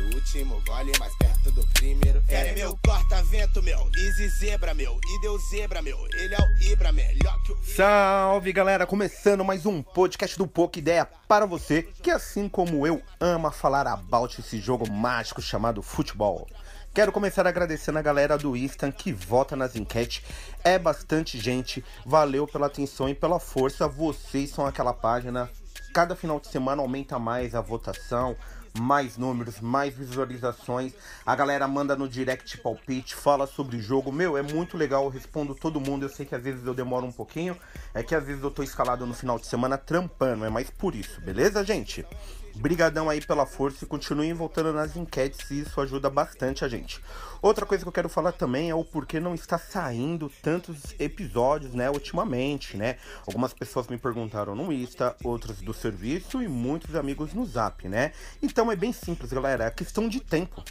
do último gole, mais perto do primeiro. Querem meu corta-vento, meu, easy zebra, meu, e deu zebra, meu, ele é o Ibra, melhor que o. Salve galera, começando mais um podcast do Pouca Ideia para você que, assim como eu, ama falar about esse jogo mágico chamado futebol. Quero começar agradecendo a galera do Instan que vota nas enquetes. É bastante gente. Valeu pela atenção e pela força. Vocês são aquela página. Cada final de semana aumenta mais a votação mais números, mais visualizações. A galera manda no direct palpite, fala sobre o jogo. Meu, é muito legal, eu respondo todo mundo. Eu sei que às vezes eu demoro um pouquinho, é que às vezes eu tô escalado no final de semana trampando, é mais por isso, beleza, gente? Brigadão aí pela força e continuem voltando nas enquetes, isso ajuda bastante a gente. Outra coisa que eu quero falar também é o porquê não está saindo tantos episódios, né, ultimamente, né? Algumas pessoas me perguntaram no Insta, outros do serviço e muitos amigos no Zap, né? Então é bem simples, galera, é questão de tempo.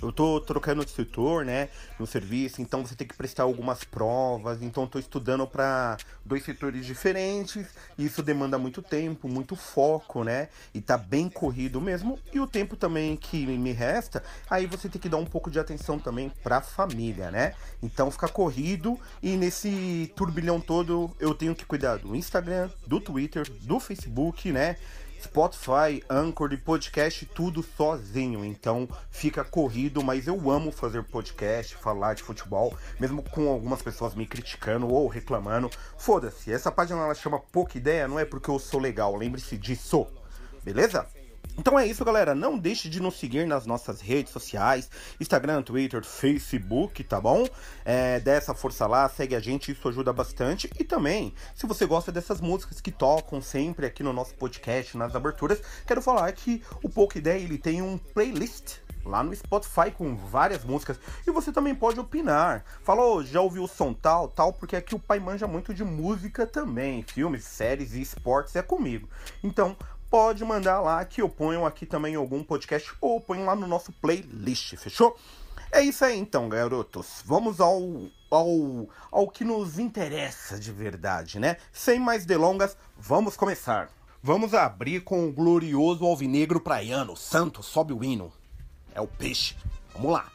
Eu tô trocando de setor, né, no serviço, então você tem que prestar algumas provas, então tô estudando para dois setores diferentes, isso demanda muito tempo, muito foco, né? E tá bem corrido mesmo, e o tempo também que me resta, aí você tem que dar um pouco de atenção também pra família, né? Então fica corrido e nesse turbilhão todo eu tenho que cuidar do Instagram, do Twitter, do Facebook, né? Spotify, Anchor e podcast, tudo sozinho. Então fica corrido, mas eu amo fazer podcast, falar de futebol, mesmo com algumas pessoas me criticando ou reclamando. Foda-se, essa página ela chama Pouca Ideia, não é porque eu sou legal, lembre-se disso, beleza? Então é isso, galera. Não deixe de nos seguir nas nossas redes sociais: Instagram, Twitter, Facebook, tá bom? É, dê essa força lá, segue a gente, isso ajuda bastante. E também, se você gosta dessas músicas que tocam sempre aqui no nosso podcast, nas aberturas, quero falar que o Pouca Ideia ele tem um playlist lá no Spotify com várias músicas. E você também pode opinar. Falou, já ouviu o som tal, tal, porque aqui o pai manja muito de música também. Filmes, séries e esportes é comigo. Então, pode mandar lá que eu ponho aqui também algum podcast ou ponho lá no nosso playlist, fechou? É isso aí então, garotos. Vamos ao, ao, ao que nos interessa de verdade, né? Sem mais delongas, vamos começar. Vamos abrir com o glorioso alvinegro praiano. Santos sobe o hino. É o peixe. Vamos lá.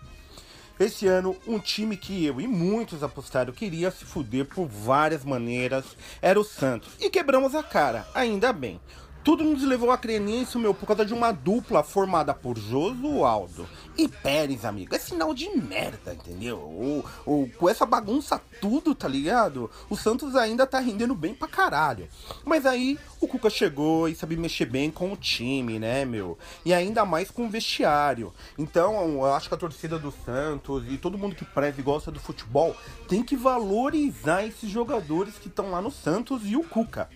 Esse ano, um time que eu e muitos apostaram queria se fuder por várias maneiras era o Santos. E quebramos a cara, ainda bem. Tudo nos levou a crer nisso, meu, por causa de uma dupla formada por Josualdo e Pérez, amigo. É sinal de merda, entendeu? Ou, ou, com essa bagunça tudo, tá ligado? O Santos ainda tá rendendo bem pra caralho. Mas aí o Cuca chegou e sabe mexer bem com o time, né, meu? E ainda mais com o vestiário. Então, eu acho que a torcida do Santos e todo mundo que preza e gosta do futebol tem que valorizar esses jogadores que estão lá no Santos e o Cuca.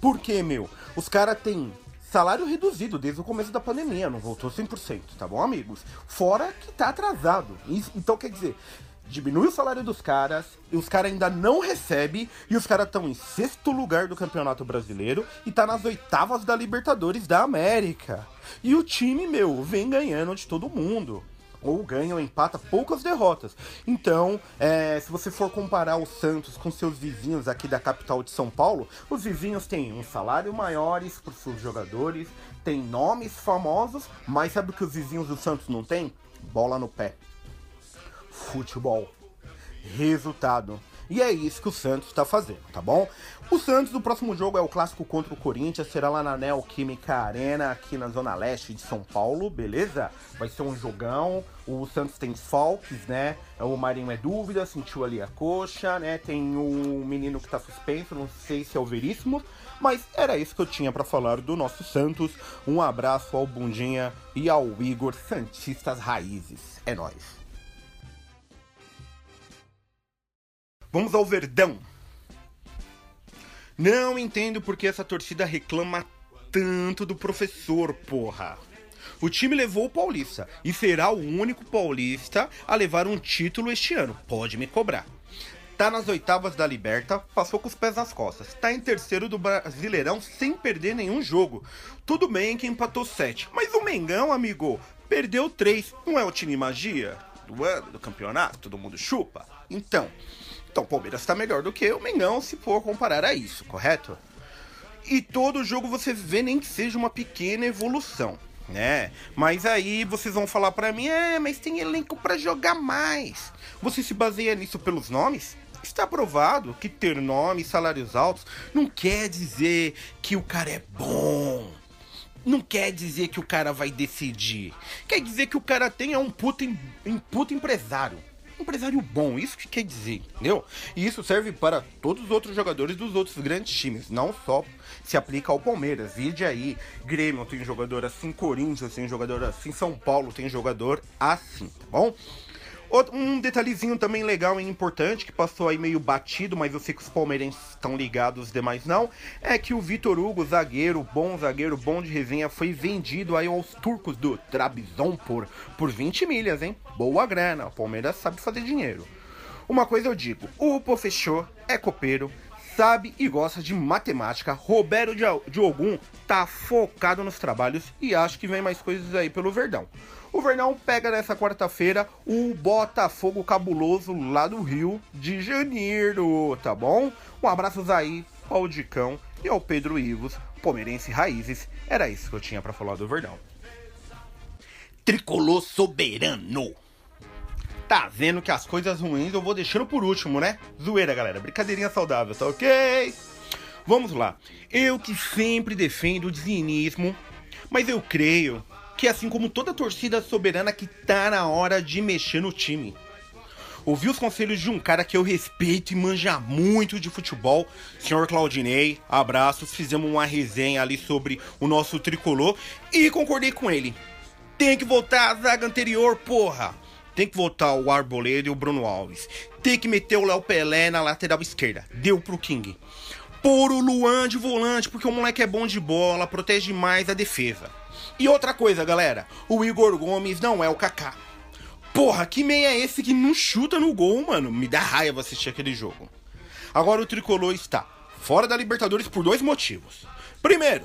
Por quê, meu? Os caras têm salário reduzido desde o começo da pandemia, não voltou 100%, tá bom, amigos? Fora que tá atrasado. Então, quer dizer, diminui o salário dos caras, e os caras ainda não recebem, e os caras estão em sexto lugar do Campeonato Brasileiro e tá nas oitavas da Libertadores da América. E o time, meu, vem ganhando de todo mundo ou ganha ou empata poucas derrotas. Então, é, se você for comparar o Santos com seus vizinhos aqui da capital de São Paulo, os vizinhos têm um salário maiores para os seus jogadores, têm nomes famosos, mas sabe o que os vizinhos do Santos não têm? Bola no pé. Futebol. Resultado. E é isso que o Santos está fazendo, tá bom? O Santos, o próximo jogo é o clássico contra o Corinthians, será lá na Neoquímica Arena, aqui na Zona Leste de São Paulo, beleza? Vai ser um jogão. O Santos tem falques, né? O Marinho é dúvida, sentiu ali a coxa, né? Tem o menino que tá suspenso, não sei se é o Veríssimo. Mas era isso que eu tinha para falar do nosso Santos. Um abraço ao Bundinha e ao Igor Santistas Raízes. É nóis. Vamos ao Verdão. Não entendo porque essa torcida reclama tanto do professor, porra. O time levou o Paulista e será o único paulista a levar um título este ano. Pode me cobrar. Tá nas oitavas da Liberta, passou com os pés nas costas. Tá em terceiro do Brasileirão sem perder nenhum jogo. Tudo bem que empatou sete, mas o Mengão, amigo, perdeu três. Não é o time magia do ano, do campeonato? Todo mundo chupa? Então, então, o Palmeiras está melhor do que o Mengão se for comparar a isso, correto? E todo jogo você vê nem que seja uma pequena evolução. né? Mas aí vocês vão falar para mim, é, mas tem elenco para jogar mais. Você se baseia nisso pelos nomes? Está provado que ter nome e salários altos não quer dizer que o cara é bom. Não quer dizer que o cara vai decidir. Quer dizer que o cara tem um puto, um puto empresário empresário bom, isso que quer dizer, entendeu? E isso serve para todos os outros jogadores dos outros grandes times, não só se aplica ao Palmeiras. Vide aí, Grêmio tem jogador assim, Corinthians tem jogador assim, São Paulo tem jogador assim, tá bom? Um detalhezinho também legal e importante, que passou aí meio batido, mas eu sei que os palmeirenses estão ligados, os demais não, é que o Vitor Hugo, zagueiro, bom zagueiro, bom de resenha, foi vendido aí aos turcos do Trabzonspor por 20 milhas, hein? Boa grana, o Palmeiras sabe fazer dinheiro. Uma coisa eu digo, o Pofechô é copeiro, sabe e gosta de matemática. Roberto Diogun tá focado nos trabalhos e acho que vem mais coisas aí pelo Verdão. O Verdão pega nessa quarta-feira o Botafogo cabuloso lá do Rio de Janeiro, tá bom? Um abraço aí ao Dicão e ao Pedro Ivos, palmeirense raízes. Era isso que eu tinha para falar do Verdão. Tricolor soberano. Tá vendo que as coisas ruins eu vou deixando por último, né? Zoeira, galera. Brincadeirinha saudável, tá ok? Vamos lá. Eu que sempre defendo o dizinismo, mas eu creio que assim como toda torcida soberana que tá na hora de mexer no time. Ouvi os conselhos de um cara que eu respeito e manja muito de futebol, senhor Claudinei. Abraços, fizemos uma resenha ali sobre o nosso tricolor e concordei com ele. Tem que voltar a zaga anterior, porra! Tem que voltar o Arboleda e o Bruno Alves. Tem que meter o Léo Pelé na lateral esquerda. Deu pro King. Pôr o Luan de volante, porque o moleque é bom de bola, protege mais a defesa. E outra coisa, galera. O Igor Gomes não é o Kaká. Porra, que meia é esse que não chuta no gol, mano? Me dá raiva assistir aquele jogo. Agora o Tricolor está fora da Libertadores por dois motivos. Primeiro,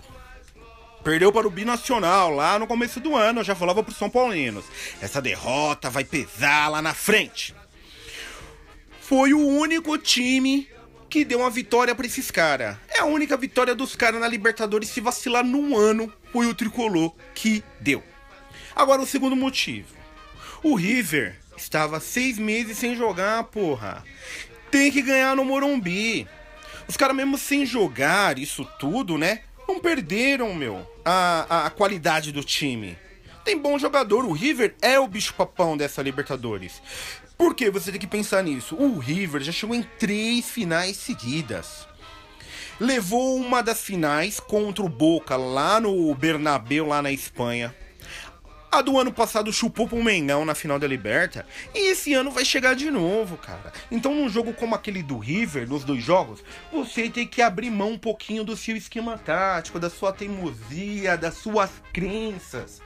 Perdeu para o Binacional lá no começo do ano, eu já falava para os São Paulinos. Essa derrota vai pesar lá na frente. Foi o único time que deu uma vitória para esses caras. É a única vitória dos caras na Libertadores se vacilar num ano, foi o tricolor que deu. Agora o segundo motivo. O River estava seis meses sem jogar, porra. Tem que ganhar no Morumbi. Os caras mesmo sem jogar isso tudo, né? Não perderam, meu, a, a, qualidade do time. Tem bom jogador, o River é o bicho-papão dessa Libertadores. Por que você tem que pensar nisso? O River já chegou em três finais seguidas. Levou uma das finais contra o Boca lá no Bernabéu, lá na Espanha. A do ano passado chupou pro Mengão na final da Liberta. E esse ano vai chegar de novo, cara. Então, num jogo como aquele do River, nos dois jogos, você tem que abrir mão um pouquinho do seu esquema tático, da sua teimosia, das suas crenças.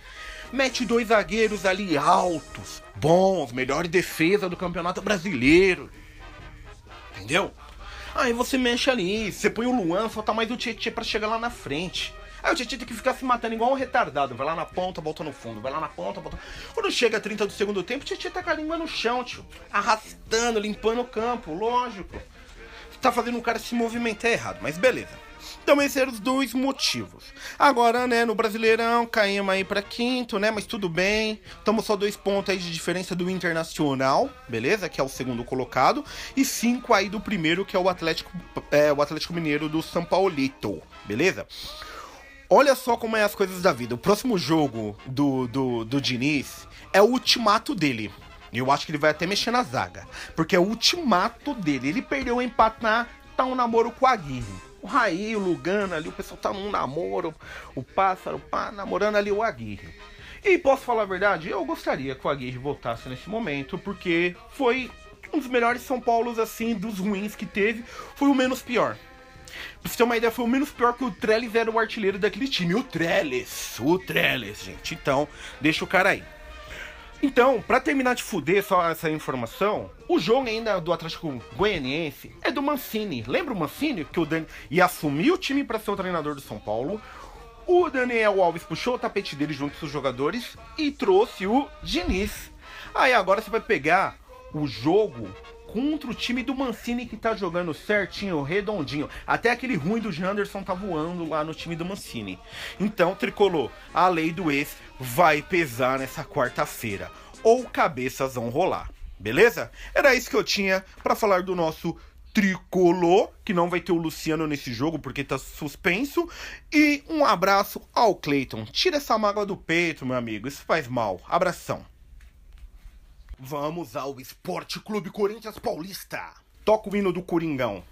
Mete dois zagueiros ali altos, bons, melhor defesa do campeonato brasileiro. Entendeu? Aí você mexe ali, você põe o Luan, falta mais o Tietchan para chegar lá na frente. Aí o Tietchan tem que ficar se matando igual um retardado. Vai lá na ponta, volta no fundo. Vai lá na ponta, volta. Quando chega a 30 do segundo tempo, o Tietchan tá com a língua no chão, tio. Arrastando, limpando o campo, lógico. Tá fazendo o cara se movimentar errado, mas beleza. Então esses eram os dois motivos. Agora, né, no Brasileirão, caímos aí pra quinto, né, mas tudo bem. Estamos só dois pontos aí de diferença do Internacional, beleza? Que é o segundo colocado. E cinco aí do primeiro, que é o Atlético, é, o Atlético Mineiro do São Paulito, beleza? Olha só como é as coisas da vida. O próximo jogo do, do, do Diniz é o ultimato dele. Eu acho que ele vai até mexer na zaga. Porque é o ultimato dele. Ele perdeu o empate na. Tá um namoro com a Aguirre. O Raí, o Lugano ali, o pessoal tá num namoro. O pássaro, pá, namorando ali o Aguirre. E posso falar a verdade? Eu gostaria que o Aguirre voltasse nesse momento. Porque foi um dos melhores São Paulos, assim, dos ruins que teve. Foi o menos pior. Pra você ter uma ideia, foi o menos pior que o Trellis era o artilheiro daquele time. O Trellis, o Trellis, gente. Então, deixa o cara aí. Então, para terminar de fuder só essa informação, o jogo ainda do Atlético Goianiense é do Mancini. Lembra o Mancini que o Dani ia assumir o time para ser o treinador do São Paulo? O Daniel Alves puxou o tapete dele junto com os jogadores e trouxe o Diniz. Aí agora você vai pegar o jogo contra o time do Mancini que tá jogando certinho, redondinho. Até aquele ruim do Janderson tá voando lá no time do Mancini. Então, tricolor, a lei do ex vai pesar nessa quarta-feira. Ou cabeças vão rolar. Beleza? Era isso que eu tinha para falar do nosso tricolor, que não vai ter o Luciano nesse jogo porque tá suspenso. E um abraço ao Cleiton. Tira essa mágoa do peito, meu amigo. Isso faz mal. Abração. Vamos ao Esporte Clube Corinthians Paulista. Toca o hino do Coringão.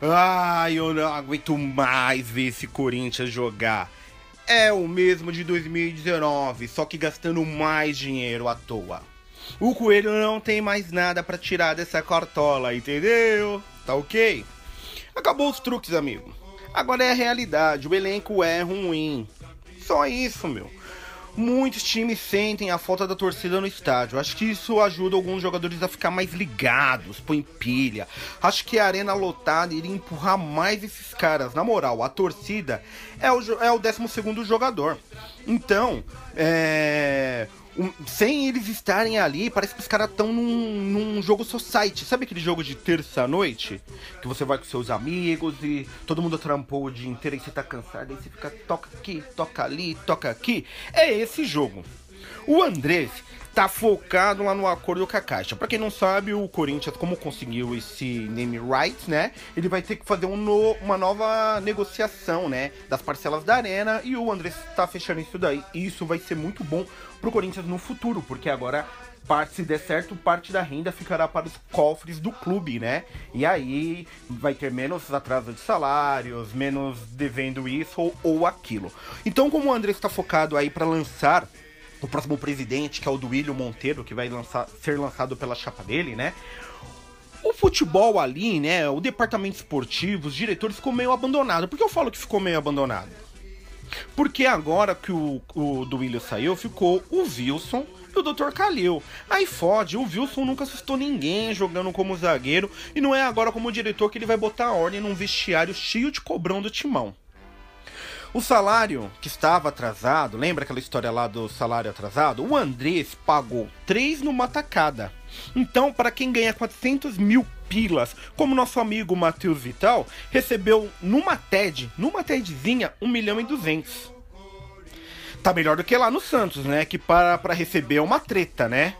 Ai, eu não aguento mais ver esse Corinthians jogar. É o mesmo de 2019, só que gastando mais dinheiro à toa. O coelho não tem mais nada para tirar dessa cartola, entendeu? Tá ok? Acabou os truques, amigo. Agora é a realidade, o elenco é ruim. Só isso, meu. Muitos times sentem a falta da torcida no estádio. Acho que isso ajuda alguns jogadores a ficar mais ligados, põe pilha. Acho que a arena lotada iria empurrar mais esses caras. Na moral, a torcida é o, é o 12 jogador. Então, é sem eles estarem ali, parece que os caras estão num, num jogo society. Sabe aquele jogo de terça-noite? Que você vai com seus amigos e todo mundo trampou o dia inteiro e você tá cansado, aí você fica toca aqui, toca ali, toca aqui. É esse jogo. O Andrés tá focado lá no acordo com a Caixa. Para quem não sabe, o Corinthians, como conseguiu esse name rights, né? Ele vai ter que fazer um no, uma nova negociação, né? Das parcelas da Arena e o André tá fechando isso daí. E isso vai ser muito bom pro Corinthians no futuro, porque agora parte, se der certo, parte da renda ficará para os cofres do clube, né? E aí vai ter menos atraso de salários, menos devendo isso ou, ou aquilo. Então, como o André está focado aí para lançar o próximo presidente, que é o do William Monteiro, que vai lançar, ser lançado pela chapa dele, né? O futebol ali, né? O departamento esportivo, os diretores ficou meio abandonado. Por que eu falo que ficou meio abandonado? Porque agora que o, o do William saiu, ficou o Wilson e o Dr. Calil. Aí fode, o Wilson nunca assustou ninguém jogando como zagueiro e não é agora como diretor que ele vai botar ordem num vestiário cheio de cobrão do timão. O salário que estava atrasado, lembra aquela história lá do salário atrasado? O Andrés pagou três numa tacada. Então, para quem ganha 400 mil pilas, como nosso amigo Matheus Vital, recebeu numa TED, numa TEDzinha, 1 milhão e 200. Tá melhor do que lá no Santos, né? Que para, para receber é uma treta, né?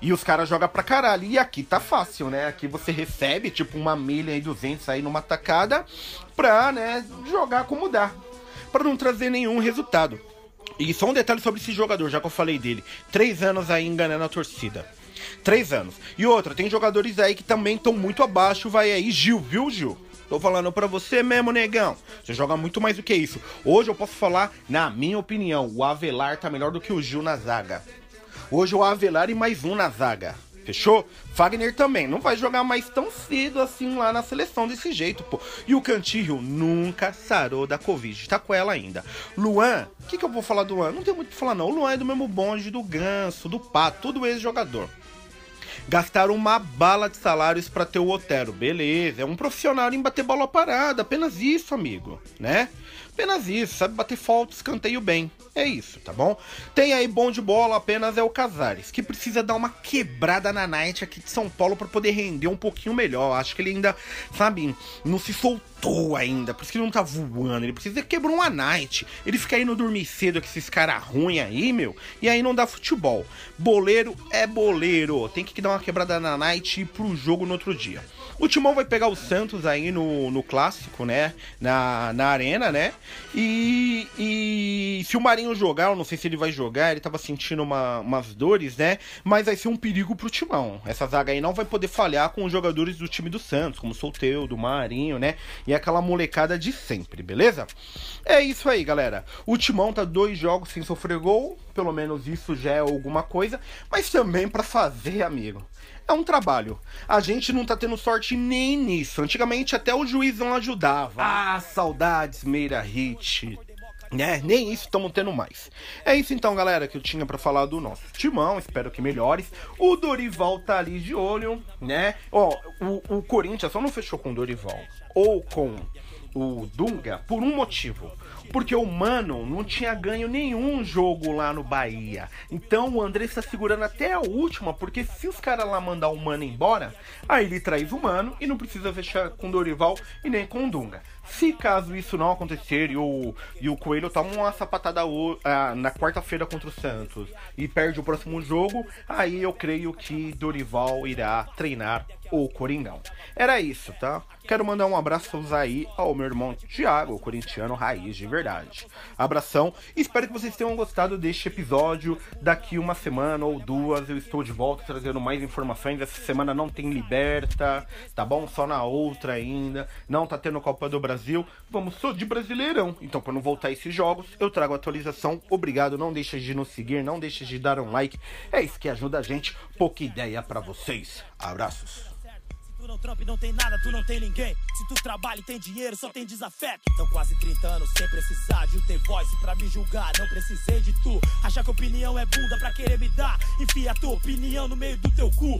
E os caras jogam pra caralho. E aqui tá fácil, né? Aqui você recebe, tipo, uma milha e 200 aí numa tacada pra, né, jogar como dá para não trazer nenhum resultado. E só um detalhe sobre esse jogador, já que eu falei dele. Três anos aí enganando a torcida. Três anos. E outra, tem jogadores aí que também estão muito abaixo. Vai aí, Gil, viu, Gil? Tô falando pra você mesmo, negão. Você joga muito mais do que isso. Hoje eu posso falar, na minha opinião, o Avelar tá melhor do que o Gil na zaga. Hoje o Avelar e mais um na zaga. Fechou? Fagner também não vai jogar mais tão cedo assim lá na seleção desse jeito, pô. E o Cantillo nunca sarou da Covid, tá com ela ainda. Luan, o que, que eu vou falar do Luan? Não tem muito o que falar não. O Luan é do mesmo bonde do Ganso, do Pato, todo ex-jogador. Gastaram uma bala de salários para ter o Otero. Beleza, é um profissional em bater bola parada, apenas isso, amigo, né? Apenas isso, sabe bater falta, escanteio bem. É isso, tá bom? Tem aí bom de bola, apenas é o Casares, que precisa dar uma quebrada na Night aqui de São Paulo para poder render um pouquinho melhor. Acho que ele ainda, sabe, não se soltou ainda, por isso que ele não tá voando. Ele precisa quebrar uma Night. Ele fica indo dormir cedo com esses caras ruins aí, meu, e aí não dá futebol. Boleiro é boleiro, tem que dar uma quebrada na Night e ir pro jogo no outro dia. O Timão vai pegar o Santos aí no, no clássico, né? Na, na arena, né? E, e se o Marinho jogar, eu não sei se ele vai jogar, ele tava sentindo uma, umas dores, né? Mas vai ser um perigo pro Timão. Essa zaga aí não vai poder falhar com os jogadores do time do Santos, como o Solteiro, do Marinho, né? E aquela molecada de sempre, beleza? É isso aí, galera. O Timão tá dois jogos sem sofrer gol, pelo menos isso já é alguma coisa, mas também para fazer, amigo é um trabalho. A gente não tá tendo sorte nem nisso. Antigamente até o juiz não ajudava. Ah, saudades, Meira Hit. Né? Nem isso estamos tendo mais. É isso então, galera, que eu tinha para falar do nosso timão. Espero que melhores. O Dorival tá ali de olho, né? Ó, o, o Corinthians só não fechou com o Dorival ou com o Dunga por um motivo. Porque o Mano não tinha ganho nenhum jogo lá no Bahia. Então o André está segurando até a última, porque se os caras lá mandar o Mano embora, aí ele traz o Mano e não precisa fechar com Dorival e nem com Dunga. Se caso isso não acontecer e o, e o Coelho toma uma sapatada ah, na quarta-feira contra o Santos e perde o próximo jogo, aí eu creio que Dorival irá treinar o Coringão. Era isso, tá? Quero mandar um abraço aí ao meu irmão Thiago, corintiano raiz de verdade. Abração, espero que vocês tenham gostado deste episódio. Daqui uma semana ou duas eu estou de volta trazendo mais informações. Essa semana não tem Liberta, tá bom? Só na outra ainda. Não tá tendo Copa do Brasil. Vamos só de Brasileirão. Então, quando voltar esses jogos, eu trago atualização. Obrigado, não deixe de nos seguir, não deixe de dar um like. É isso que ajuda a gente. Pouca ideia para vocês. Abraços não trampa e não tem nada, tu não tem ninguém. Se tu trabalha e tem dinheiro, só tem desafeto. Então quase 30 anos sem precisar de um ter voz pra me julgar. Não precisei de tu. Achar que opinião é bunda pra querer me dar. Enfia tua opinião no meio do teu cu.